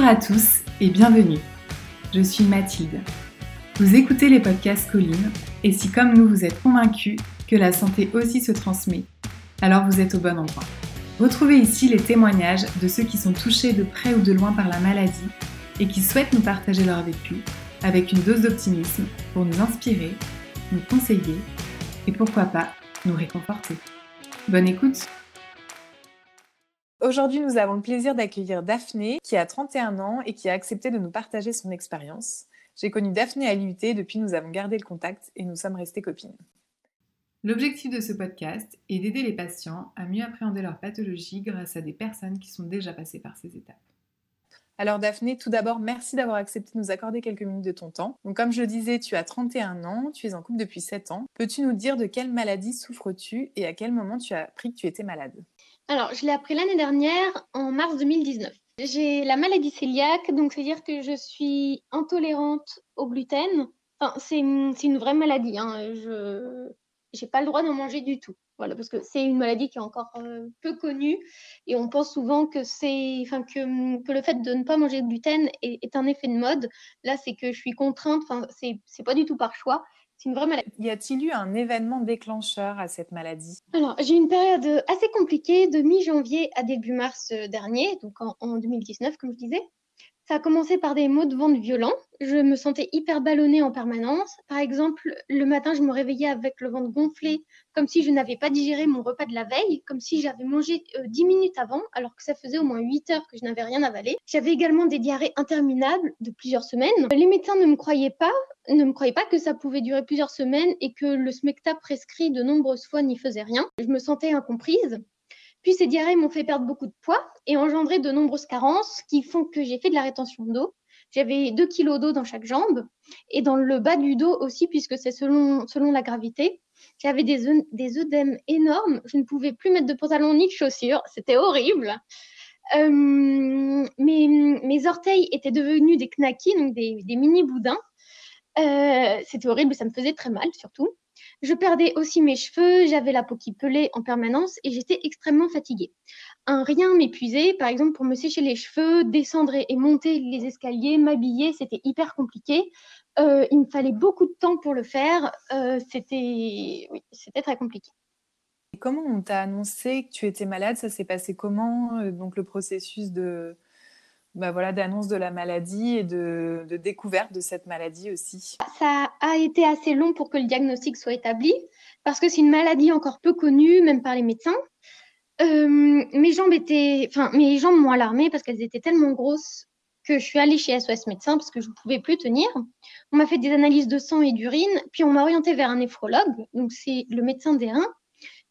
Bonjour à tous et bienvenue. Je suis Mathilde. Vous écoutez les podcasts Colline et si comme nous vous êtes convaincus que la santé aussi se transmet, alors vous êtes au bon endroit. Retrouvez ici les témoignages de ceux qui sont touchés de près ou de loin par la maladie et qui souhaitent nous partager leur vécu avec une dose d'optimisme pour nous inspirer, nous conseiller et pourquoi pas nous réconforter. Bonne écoute Aujourd'hui, nous avons le plaisir d'accueillir Daphné, qui a 31 ans et qui a accepté de nous partager son expérience. J'ai connu Daphné à l'IUT, depuis nous avons gardé le contact et nous sommes restées copines. L'objectif de ce podcast est d'aider les patients à mieux appréhender leur pathologie grâce à des personnes qui sont déjà passées par ces étapes. Alors Daphné, tout d'abord, merci d'avoir accepté de nous accorder quelques minutes de ton temps. Donc comme je le disais, tu as 31 ans, tu es en couple depuis 7 ans. Peux-tu nous dire de quelle maladie souffres-tu et à quel moment tu as appris que tu étais malade? Alors, je l'ai appris l'année dernière, en mars 2019. J'ai la maladie cœliaque, donc c'est-à-dire que je suis intolérante au gluten. Enfin, c'est une, vraie maladie. Hein. Je n'ai pas le droit d'en manger du tout. Voilà, parce que c'est une maladie qui est encore euh, peu connue et on pense souvent que enfin que, le fait de ne pas manger de gluten est, est un effet de mode. Là, c'est que je suis contrainte. Enfin, c'est pas du tout par choix. C'est une vraie maladie. Y a-t-il eu un événement déclencheur à cette maladie? Alors, j'ai eu une période assez compliquée de mi-janvier à début mars euh, dernier, donc en, en 2019, comme je disais. Ça a commencé par des maux de ventre violents. Je me sentais hyper ballonnée en permanence. Par exemple, le matin, je me réveillais avec le ventre gonflé, comme si je n'avais pas digéré mon repas de la veille, comme si j'avais mangé euh, 10 minutes avant, alors que ça faisait au moins 8 heures que je n'avais rien avalé. J'avais également des diarrhées interminables de plusieurs semaines. Les médecins ne me croyaient pas, ne me croyaient pas que ça pouvait durer plusieurs semaines et que le smecta prescrit de nombreuses fois n'y faisait rien. Je me sentais incomprise. Puis ces diarrhées m'ont fait perdre beaucoup de poids et engendré de nombreuses carences qui font que j'ai fait de la rétention d'eau. J'avais 2 kilos d'eau dans chaque jambe et dans le bas du dos aussi, puisque c'est selon, la gravité. J'avais des, œdèmes énormes. Je ne pouvais plus mettre de pantalon ni de chaussures. C'était horrible. Euh, mes, orteils étaient devenus des knackis, donc des, des mini boudins. Euh, C'était horrible, ça me faisait très mal surtout. Je perdais aussi mes cheveux, j'avais la peau qui pelait en permanence et j'étais extrêmement fatiguée. Un rien m'épuisait, par exemple pour me sécher les cheveux, descendre et monter les escaliers, m'habiller, c'était hyper compliqué. Euh, il me fallait beaucoup de temps pour le faire, euh, c'était très compliqué. Et comment on t'a annoncé que tu étais malade? Ça s'est passé comment euh, Donc le processus de bah voilà, d'annonce de la maladie et de, de, découverte de cette maladie aussi Ça a été assez long pour que le diagnostic soit établi, parce que c'est une maladie encore peu connue, même par les médecins. Euh, mes jambes étaient, enfin, mes jambes m'ont alarmée parce qu'elles étaient tellement grosses que je suis allée chez SOS médecin parce que je ne pouvais plus tenir. On m'a fait des analyses de sang et d'urine, puis on m'a orientée vers un néphrologue, donc c'est le médecin des reins,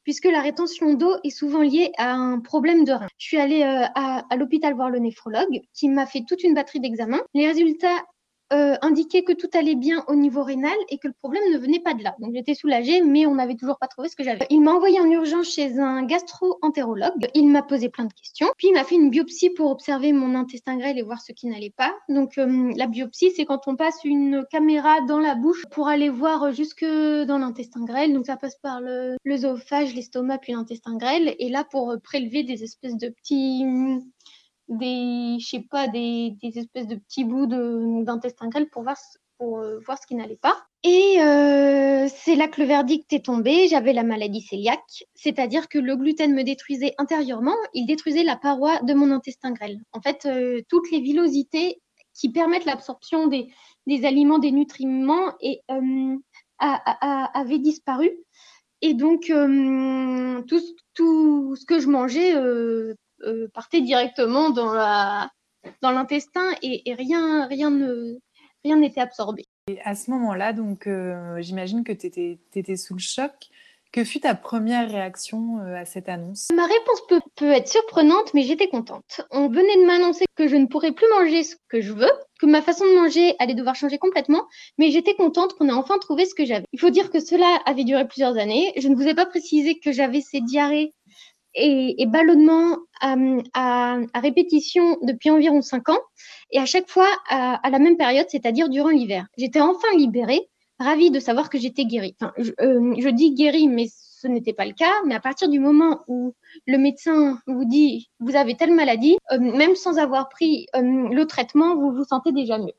puisque la rétention d'eau est souvent liée à un problème de rein. Je suis allée euh, à, à l'hôpital voir le néphrologue qui m'a fait toute une batterie d'examens. Les résultats euh, indiquait que tout allait bien au niveau rénal et que le problème ne venait pas de là. Donc j'étais soulagée, mais on n'avait toujours pas trouvé ce que j'avais. Il m'a envoyé en urgence chez un gastro-entérologue. Il m'a posé plein de questions. Puis il m'a fait une biopsie pour observer mon intestin grêle et voir ce qui n'allait pas. Donc euh, la biopsie, c'est quand on passe une caméra dans la bouche pour aller voir jusque dans l'intestin grêle. Donc ça passe par l'œsophage, l'estomac, puis l'intestin grêle. Et là, pour prélever des espèces de petits des, je sais pas, des, des espèces de petits bouts d'intestin grêle pour voir, pour, euh, voir ce qui n'allait pas. Et euh, c'est là que le verdict est tombé. J'avais la maladie cœliaque, c'est-à-dire que le gluten me détruisait intérieurement, il détruisait la paroi de mon intestin grêle. En fait, euh, toutes les villosités qui permettent l'absorption des, des, aliments, des nutriments, et, avaient disparu. Et donc, tout, tout, ce que je mangeais euh, partait directement dans la dans l'intestin et, et, rien rien ne rien n'était absorbé. Et à ce moment-là, donc euh, j'imagine que tu étais, étais, sous le choc. Que fut ta première réaction euh, à cette annonce? Ma réponse peut, peut, être surprenante, mais j'étais contente. On venait de m'annoncer que je ne pourrais plus manger ce que je veux, que ma façon de manger allait devoir changer complètement, mais j'étais contente qu'on ait enfin trouvé ce que j'avais. Il faut dire que cela avait duré plusieurs années. Je ne vous ai pas précisé que j'avais ces diarrhées et, et ballonnement à, répétition depuis environ 5 ans, et à chaque fois à, la même période, c'est-à-dire durant l'hiver. J'étais enfin libérée, ravie de savoir que j'étais guérie. Euh, je, dis guérie, mais ce n'était pas le cas, mais à partir du moment où le médecin vous dit vous avez telle maladie, euh, même sans avoir pris euh, le traitement, vous vous sentez déjà mieux.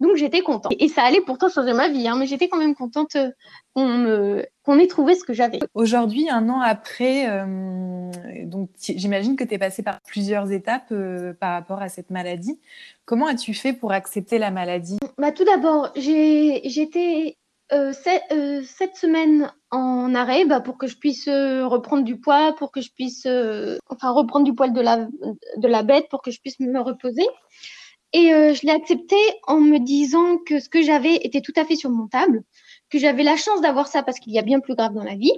Donc j'étais contente. Et ça allait pourtant changer ma vie, hein, mais j'étais quand même contente euh, qu'on ait trouvé ce que j'avais. Aujourd'hui, un an après, donc j'imagine que tu es passée par plusieurs étapes par rapport à cette maladie. Comment as-tu fait pour accepter la maladie? Bah, Tout d'abord, j'étais euh, euh, cette semaine en arrêt bah, pour que je puisse euh, reprendre du poids, pour que je puisse enfin reprendre du poil de la, de la bête, pour que je puisse me reposer. Et je l'ai accepté en me disant que ce que j'avais était tout à fait surmontable, que j'avais la chance d'avoir ça parce qu'il y a bien plus grave dans la vie.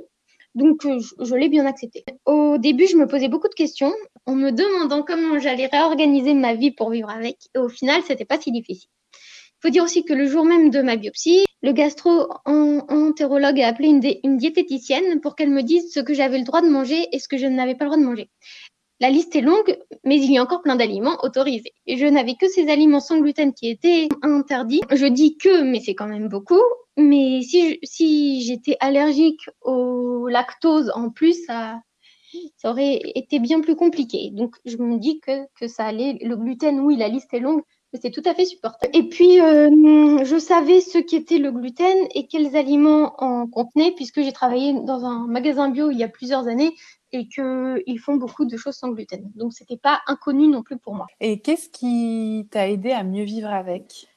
Donc, je, je l'ai bien accepté. Au début, je me posais beaucoup de questions en me demandant comment j'allais réorganiser ma vie pour vivre avec. Et au final, c'était pas si difficile. Il faut dire aussi que le jour même de ma biopsie, le gastro-entérologue a appelé une, diététicienne pour qu'elle me dise ce que j'avais le droit de manger et ce que je n'avais pas le droit de manger. La liste est longue, mais il y a encore plein d'aliments autorisés. Et je n'avais que ces aliments sans gluten qui étaient interdits. Je dis que, mais c'est quand même beaucoup. Mais si, j'étais allergique au lactose en plus, ça, ça aurait été bien plus compliqué. Donc, je me dis que, que ça allait. Le gluten, oui, la liste est longue, c'est tout à fait supportable. Et puis, euh, je savais ce qu'était le gluten et quels aliments en contenaient, puisque j'ai travaillé dans un magasin bio il y a plusieurs années et qu'ils font beaucoup de choses sans gluten. Donc, ce n'était pas inconnu non plus pour moi. Et qu'est-ce qui t'a aidé à mieux vivre avec?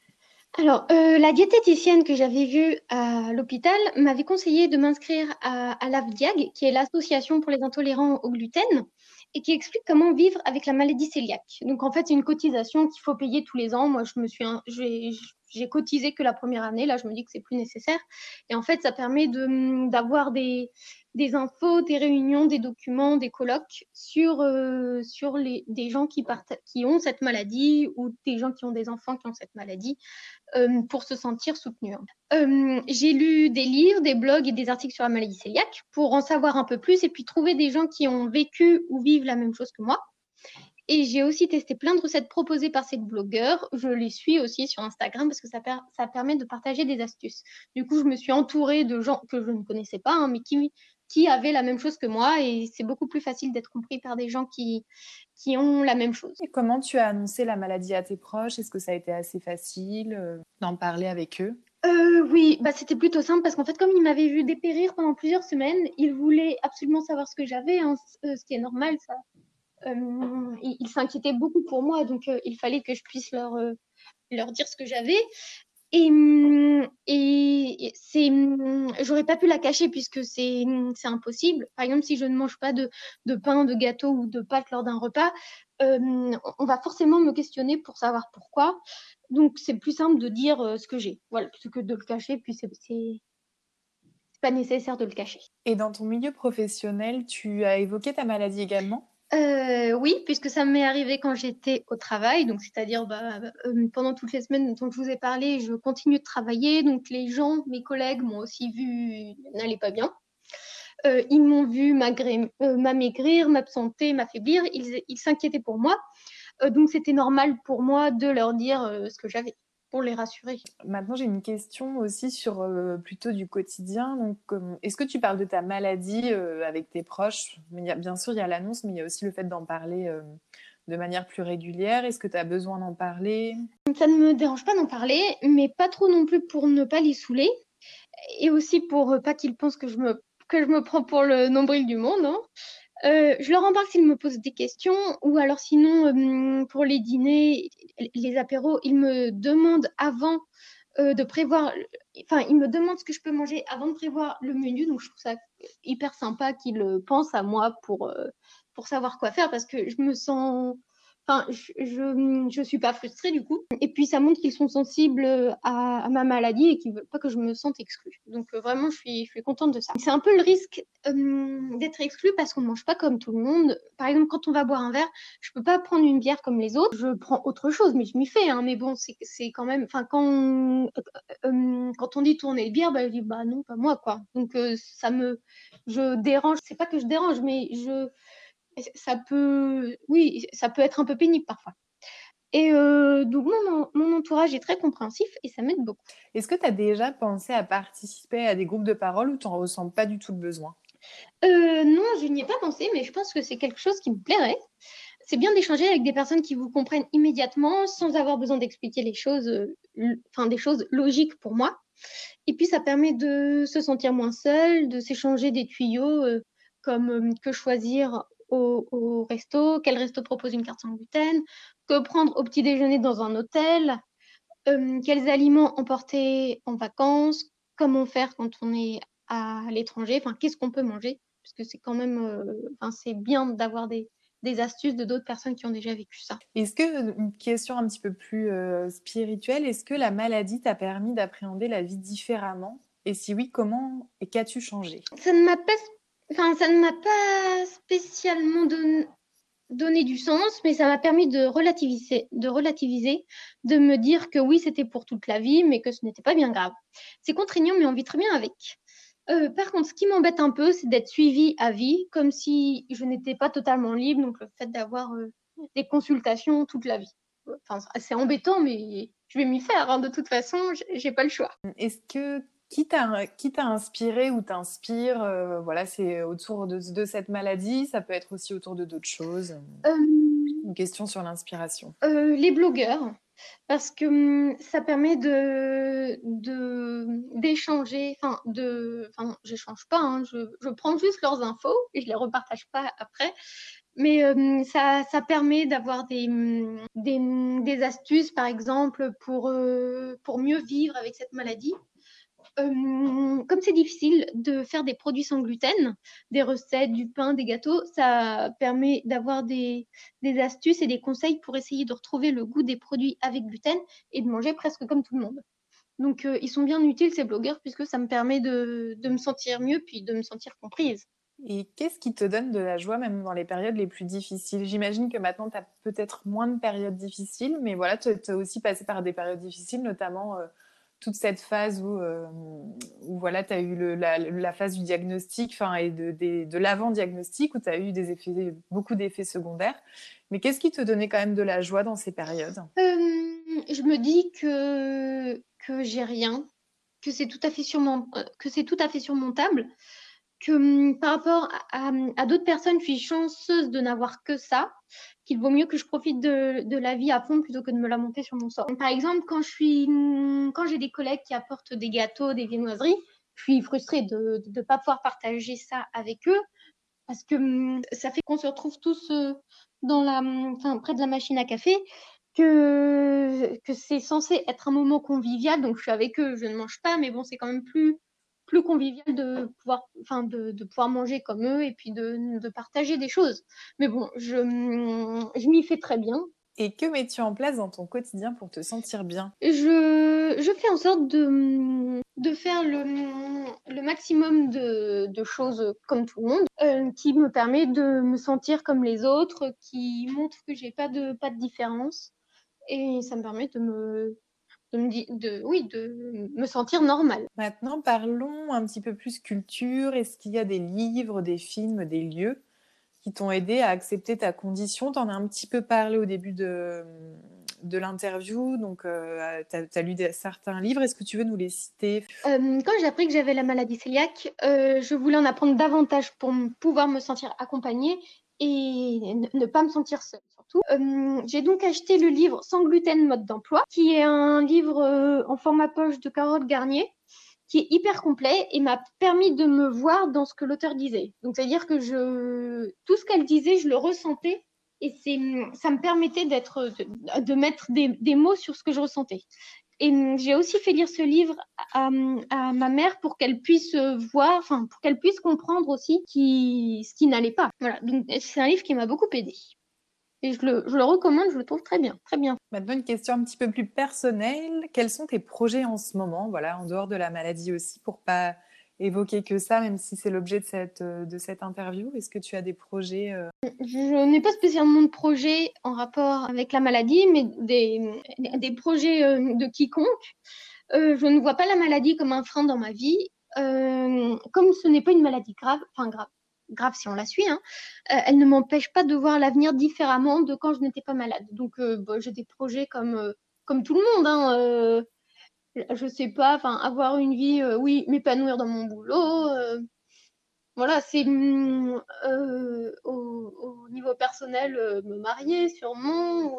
Alors, euh, la diététicienne que j'avais vue à l'hôpital m'avait conseillé de m'inscrire à, à l'AVDIAG, qui est l'association pour les intolérants au gluten et qui explique comment vivre avec la maladie cœliaque. Donc en fait, c'est une cotisation qu'il faut payer tous les ans. Moi, je me suis, j'ai cotisé que la première année. Là, je me dis que c'est plus nécessaire. Et en fait, ça permet d'avoir des, des infos, des réunions, des documents, des colloques sur, euh, sur les, des gens qui, partent, qui ont cette maladie ou des gens qui ont des enfants qui ont cette maladie euh, pour se sentir soutenus. Euh, j'ai lu des livres, des blogs et des articles sur la maladie cœliaque pour en savoir un peu plus et puis trouver des gens qui ont vécu ou vivent la même chose que moi. Et j'ai aussi testé plein de recettes proposées par ces blogueurs. Je les suis aussi sur Instagram parce que ça, ça permet de partager des astuces. Du coup, je me suis entourée de gens que je ne connaissais pas, hein, mais qui, qui avaient la même chose que moi. Et c'est beaucoup plus facile d'être compris par des gens qui, qui ont la même chose. Et comment tu as annoncé la maladie à tes proches? Est-ce que ça a été assez facile euh, d'en parler avec eux? Euh, oui, bah, c'était plutôt simple parce qu'en fait, comme ils m'avaient vu dépérir pendant plusieurs semaines, ils voulaient absolument savoir ce que j'avais, hein, euh, ce qui est normal, ça, euh, ils s'inquiétaient beaucoup pour moi, donc euh, il fallait que je puisse leur, euh, leur dire ce que j'avais. Et, mm, et c'est, mm, j'aurais pas pu la cacher puisque c'est, c'est impossible. Par exemple, si je ne mange pas de, de pain, de gâteau ou de pâtes lors d'un repas, on va forcément me questionner pour savoir pourquoi. Donc, c'est plus simple de dire ce que j'ai, voilà, plutôt que de le cacher. Puis c'est, c'est pas nécessaire de le cacher. Et dans ton milieu professionnel, tu as évoqué ta maladie également? Euh, oui, puisque ça m'est arrivé quand j'étais au travail, donc c'est-à-dire bah, euh, pendant toutes les semaines dont je vous ai parlé, je continue de travailler, donc les gens, mes collègues m'ont aussi vu n'allait pas bien. Euh, ils m'ont vu m'amaigrir, m'absenter, m'affaiblir, ils s'inquiétaient pour moi, donc c'était normal pour moi de leur dire ce que j'avais pour les rassurer. Maintenant, j'ai une question aussi sur euh, plutôt du quotidien. Donc, est-ce que tu parles de ta maladie euh, avec tes proches? Mais y a, Bien sûr, il y a l'annonce, mais il y a aussi le fait d'en parler euh, de manière plus régulière. Est-ce que tu as besoin d'en parler? Ça ne me dérange pas d'en parler, mais pas trop non plus pour ne pas les saouler. Et aussi pour pas qu'ils pensent que je me que je me prends pour le nombril du monde. Hein. Euh, je leur en parle s'ils me posent des questions ou alors sinon euh, pour les dîners, les apéros, ils me demandent avant euh, de prévoir, enfin ils me demandent ce que je peux manger avant de prévoir le menu, donc je trouve ça hyper sympa qu'ils pensent à moi pour savoir quoi faire parce que je me sens Enfin, je, je, suis pas frustrée du coup. Et puis ça montre qu'ils sont sensibles à, ma maladie et qu'ils veulent pas que je me sente exclue. Donc euh, vraiment, je suis, je suis contente de ça. C'est un peu le risque euh, d'être exclue parce qu'on ne mange pas comme tout le monde. Par exemple, quand on va boire un verre, je peux pas prendre une bière comme les autres. Je prends autre chose, mais je m'y fais. Hein. Mais bon, c'est quand même. Enfin, quand euh, quand on dit tourner le bière, bah, je dis bah non, pas moi quoi. Donc ça me, je dérange. C'est pas que je dérange, mais je ça peut, oui, ça peut être un peu pénible parfois. Et euh, donc, mon, entourage est très compréhensif et ça m'aide beaucoup. Est-ce que tu as déjà pensé à participer à des groupes de parole ou tu n'en ressens pas du tout le besoin? Euh, non, je n'y ai pas pensé, mais je pense que c'est quelque chose qui me plairait. C'est bien d'échanger avec des personnes qui vous comprennent immédiatement sans avoir besoin d'expliquer les choses, euh, enfin des choses logiques pour moi. Et puis ça permet de se sentir moins seul, de s'échanger des tuyaux comme que choisir au, au, resto, quel resto propose une carte sans gluten, que prendre au petit déjeuner dans un hôtel, quels aliments emporter en vacances, comment faire quand on est à l'étranger, enfin qu'est-ce qu'on peut manger parce que c'est quand même, euh, enfin, c'est bien d'avoir des, des astuces de d'autres personnes qui ont déjà vécu ça. Est-ce que, une question un petit peu plus euh, spirituelle, est-ce que la maladie t'a permis d'appréhender la vie différemment? Et si oui, comment et qu'as-tu changé? Ça ne m'a pas, enfin, ça ne m'a pas spécialement donné, du sens, mais ça m'a permis de relativiser, de me dire que oui, c'était pour toute la vie, mais que ce n'était pas bien grave. C'est contraignant, mais on vit très bien avec. Euh, par contre, ce qui m'embête un peu, c'est d'être suivie à vie, comme si je n'étais pas totalement libre. Donc, le fait d'avoir euh, des consultations toute la vie. Enfin, c'est embêtant, mais je vais m'y faire. Hein. De toute façon, j'ai pas le choix. Est-ce que qui t'a inspiré ou t'inspire euh, Voilà, c'est autour de, de, cette maladie. Ça peut être aussi autour de d'autres choses. Une question sur l'inspiration. les blogueurs parce que hum, ça permet de d'échanger, enfin de, enfin j'échange pas, hein, je, je, prends juste leurs infos et je les repartage pas après, mais hum, ça, ça permet d'avoir des, hum, des, des, astuces par exemple pour euh, pour mieux vivre avec cette maladie comme c'est difficile de faire des produits sans gluten, des recettes, du pain, des gâteaux, ça permet d'avoir des, astuces et des conseils pour essayer de retrouver le goût des produits avec gluten et de manger presque comme tout le monde. Donc, euh, ils sont bien utiles, ces blogueurs, puisque ça me permet de, de me sentir mieux, puis de me sentir comprise. Et qu'est-ce qui te donne de la joie, même dans les périodes les plus difficiles? J'imagine que maintenant, tu as peut-être moins de périodes difficiles, mais voilà, tu as aussi passé par des périodes difficiles, notamment... Euh, toute cette phase où, euh, où voilà, tu as eu la, phase du diagnostic et de, l'avant-diagnostic où tu as eu des effets, beaucoup d'effets secondaires. Mais qu'est-ce qui te donnait quand même de la joie dans ces périodes? Euh, Je me dis que, que j'ai rien, que c'est tout, à fait que c'est tout à fait surmontable, que hum, par rapport à, d'autres personnes, je suis chanceuse de n'avoir que ça qu'il vaut mieux que je profite de, la vie à fond plutôt que de me la monter sur mon sort. Par exemple, quand je suis, quand j'ai des collègues qui apportent des gâteaux, des viennoiseries, je suis frustrée de ne pas pouvoir partager ça avec eux parce que hum, ça fait qu'on se retrouve tous euh, dans la, enfin, près de la machine à café, que c'est censé être un moment convivial. Donc, je suis avec eux, je ne mange pas, mais bon, c'est quand même plus plus convivial de pouvoir, enfin, de, de, pouvoir manger comme eux et puis de, de partager des choses. Mais bon, je, je m'y fais très bien. Et que mets-tu en place dans ton quotidien pour te sentir bien? Je, je, fais en sorte de, de faire le, le maximum de, de, choses comme tout le monde, euh, qui me permet de me sentir comme les autres, qui montre que j'ai pas de, pas de différence. Et ça me permet de me, de me, de, oui, de me sentir normale. Maintenant, parlons un petit peu plus culture. Est-ce qu'il y a des livres, des films, des lieux qui t'ont aidé à accepter ta condition? Tu en as un petit peu parlé au début de, de l'interview, donc euh, tu as, lu des, certains livres. Est-ce que tu veux nous les citer? Euh, Quand j'ai appris que j'avais la maladie cœliaque, euh, je voulais en apprendre davantage pour pouvoir me sentir accompagnée et ne pas me sentir seule. Euh, j'ai donc acheté le livre Sans gluten, mode d'emploi, qui est un livre euh, en format poche de Carotte Garnier, qui est hyper complet et m'a permis de me voir dans ce que l'auteur disait. Donc, c'est-à-dire que tout ce qu'elle disait, je le ressentais et ça me permettait d'être, de, mettre des, mots sur ce que je ressentais. Et j'ai aussi fait lire ce livre à, ma mère pour qu'elle puisse voir, enfin, pour qu'elle puisse comprendre aussi ce qui n'allait pas. Voilà. Donc, c'est un livre qui m'a beaucoup aidé. Et je le, je le, recommande, je le trouve très bien, très bien. Maintenant, une question un petit peu plus personnelle. Quels sont tes projets en ce moment, voilà, en dehors de la maladie aussi, pour pas évoquer que ça, même si c'est l'objet de cette, de cette interview Est-ce que tu as des projets euh... Je n'ai pas spécialement de projets en rapport avec la maladie, mais des, des projets euh, de quiconque. Euh, je ne vois pas la maladie comme un frein dans ma vie. Euh, comme ce n'est pas une maladie grave, enfin grave, grave si on la suit, hein, euh, elle ne m'empêche pas de voir l'avenir différemment de quand je n'étais pas malade. Donc, euh, bon, j'ai des projets comme, euh, comme tout le monde. Hein, je sais pas, avoir une vie, oui, m'épanouir dans mon boulot. voilà, c'est mmh, au, niveau personnel, me marier sûrement,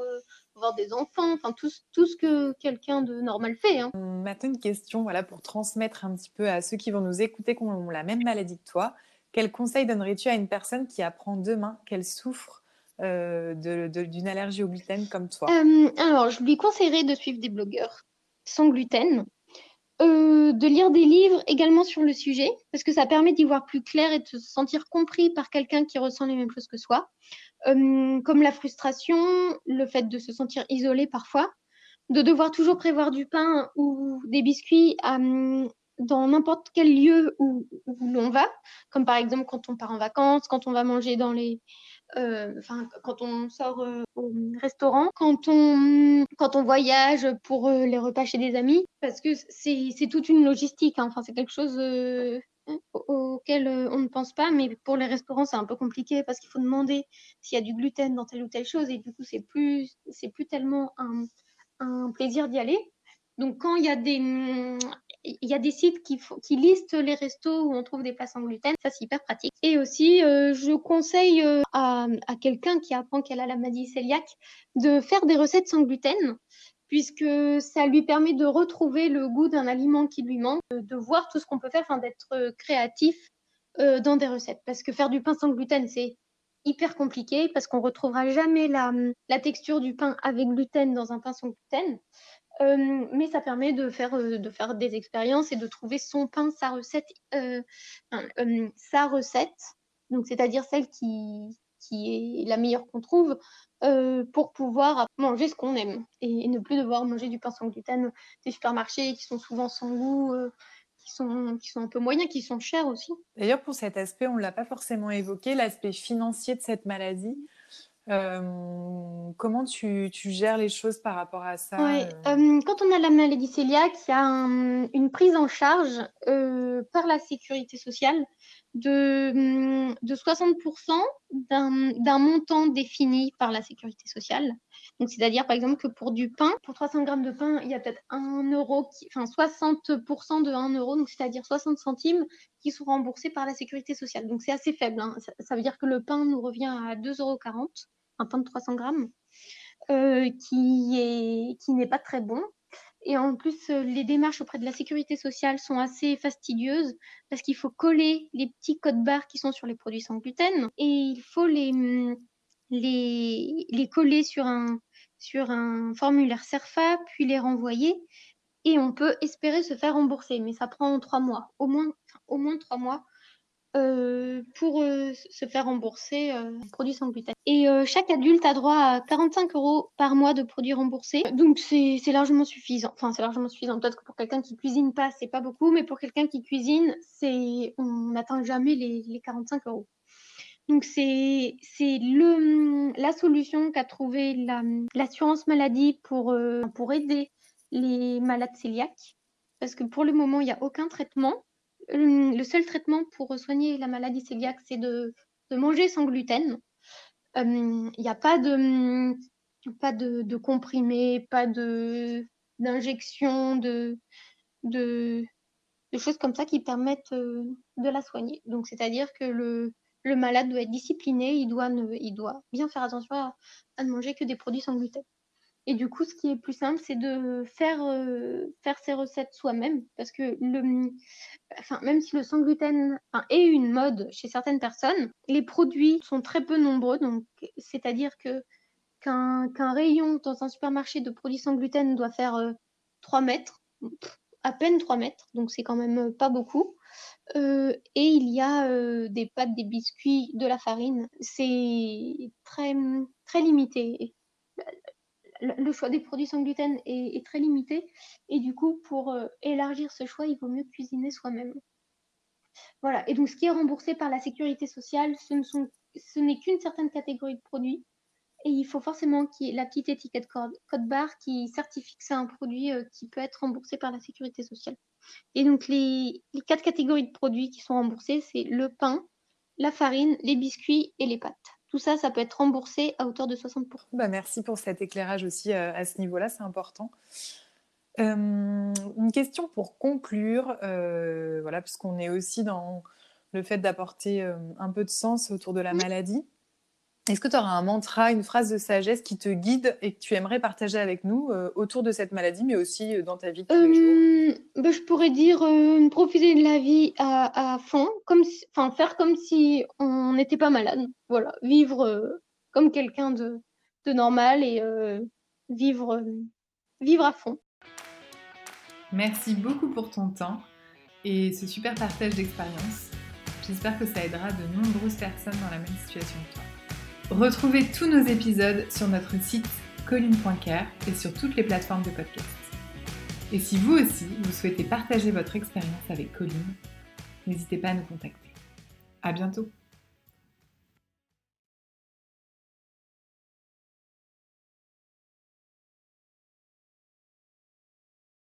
avoir des enfants, enfin tout, tout ce que quelqu'un de normal fait. Hein. Maintenant, une question voilà, pour transmettre un petit peu à ceux qui vont nous écouter, qui ont la même maladie que toi. Quel conseil donnerais-tu à une personne qui apprend demain qu'elle souffre d'une allergie au gluten comme toi? Alors, je lui conseillerais de suivre des blogueurs sans gluten, euh, de lire des livres également sur le sujet, parce que ça permet d'y voir plus clair et de se sentir compris par quelqu'un qui ressent les mêmes choses que soi, euh, comme la frustration, le fait de se sentir isolé parfois, de devoir toujours prévoir du pain ou des biscuits euh, dans n'importe quel lieu où, l'on va, comme par exemple quand on part en vacances, quand on va manger dans les, euh, enfin, quand on sort euh, au restaurant, quand on, quand on voyage pour euh, les repas chez des amis, parce que c'est toute une logistique. Hein. Enfin, c'est quelque chose auquel on ne pense pas, mais pour les restaurants, c'est un peu compliqué parce qu'il faut demander s'il y a du gluten dans telle ou telle chose, et du coup, c'est plus, plus tellement un, un plaisir d'y aller. Donc, quand il y a des, il y a des sites qui, listent les restos où on trouve des plats sans gluten, ça c'est hyper pratique. Et aussi, euh, je conseille euh, à, quelqu'un qui apprend qu'elle a la maladie cœliaque de faire des recettes sans gluten, puisque ça lui permet de retrouver le goût d'un aliment qui lui manque, de voir tout ce qu'on peut faire, d'être créatif euh, dans des recettes. Parce que faire du pain sans gluten, c'est hyper compliqué parce qu'on retrouvera jamais la texture du pain avec gluten dans un pain sans gluten. Euh, mais ça permet de faire, euh, de faire des expériences et de trouver son pain, sa recette, euh, sa recette, donc c'est-à-dire celle qui, qui est la meilleure qu'on trouve pour pouvoir manger ce qu'on aime et, ne plus devoir manger du pain sans gluten des supermarchés qui sont souvent sans goût, qui, sont, qui sont un peu moyens, qui sont chers aussi. D'ailleurs, pour cet aspect, on ne l'a pas forcément évoqué, l'aspect financier de cette maladie. Euh, comment tu, tu, gères les choses par rapport à ça ouais, euh, Quand on a la maladie cœliaque, il y a une prise en charge euh, par la sécurité sociale de, de 60% d'un montant défini par la sécurité sociale. Donc, c'est-à-dire, par exemple, que pour du pain, pour 300 grammes de pain, il y a peut-être 1 euro, qui, enfin 60% de 1 euro, donc c'est-à-dire 60 centimes qui sont remboursés par la sécurité sociale. Donc, c'est assez faible. Hein. Ça, ça, veut dire que le pain nous revient à 2,40 euros un pain de 300 grammes, euh, qui est qui n'est pas très bon. Et en plus, euh, les démarches auprès de la sécurité sociale sont assez fastidieuses parce qu'il faut coller les petits codes barres qui sont sur les produits sans gluten et il faut les, les, les coller sur un, sur un formulaire CERFA, puis les renvoyer. Et on peut espérer se faire rembourser, mais ça prend trois mois, au moins, au moins trois mois euh, pour euh, se faire rembourser euh, produits sans gluten. Et euh, chaque adulte a droit à 45 euros par mois de produits remboursés. Donc c'est largement suffisant. Enfin, c'est largement suffisant. Peut-être que pour quelqu'un qui cuisine pas, c'est pas beaucoup, mais pour quelqu'un qui cuisine, on n'atteint jamais les, les 45 euros. Donc c'est la solution qu'a trouvé l'assurance maladie pour pour aider les malades cœliaques parce que pour le moment il n'y a aucun traitement le seul traitement pour soigner la maladie cœliaque, c'est de, manger sans gluten. Il n'y a pas de, pas comprimés, pas de d'injections, de, choses comme ça qui permettent euh, de la soigner. Donc, c'est-à-dire que le, malade doit être discipliné, il doit, bien faire attention à ne manger que des produits sans gluten. Et du coup, ce qui est plus simple, c'est de faire, euh, faire ses recettes soi-même. Parce que le, enfin, même si le sans gluten est une mode chez certaines personnes, les produits sont très peu nombreux. Donc, c'est-à-dire que qu'un qu'un rayon dans un supermarché de produits sans gluten doit faire 3 euh, mètres, à peine 3 mètres, donc c'est quand même pas beaucoup. Euh, et il y a des pâtes, des biscuits, de la farine. C'est très, très limité le choix des produits sans gluten est, très limité. Et du coup, pour euh, élargir ce choix, il vaut mieux cuisiner soi-même. Voilà. Et donc, ce qui est remboursé par la sécurité sociale, ce, n'est qu'une certaine catégorie de produits. Et il faut forcément qu'il y ait la petite étiquette code, barre qui certifie que c'est un produit euh, qui peut être remboursé par la sécurité sociale. Et donc, les quatre catégories de produits qui sont remboursés, c'est le pain, la farine, les biscuits et les pâtes. Tout ça, ça peut être remboursé à hauteur de 60%. Bah, merci pour cet éclairage aussi euh, à ce niveau-là, c'est important. Euh, une question pour conclure, euh, voilà, puisqu'on est aussi dans, le fait d'apporter un peu de sens autour de la maladie. Est-ce que tu auras un mantra, une phrase de sagesse qui te guide et que tu aimerais partager avec nous autour de cette maladie, mais aussi dans ta vie de tous les jours? Bah, Je pourrais dire profiter de la vie à, fond, comme enfin, faire comme si on n'était pas malade. Voilà, vivre comme quelqu'un de, de, normal et vivre, vivre à fond. Merci beaucoup pour ton temps et ce super partage d'expérience. J'espère que ça aidera de nombreuses personnes dans la même situation que toi. Retrouvez tous nos épisodes sur notre site colline.care et sur toutes les plateformes de podcast. Et si vous aussi, vous souhaitez partager votre expérience avec Colline, n'hésitez pas à nous contacter. À bientôt!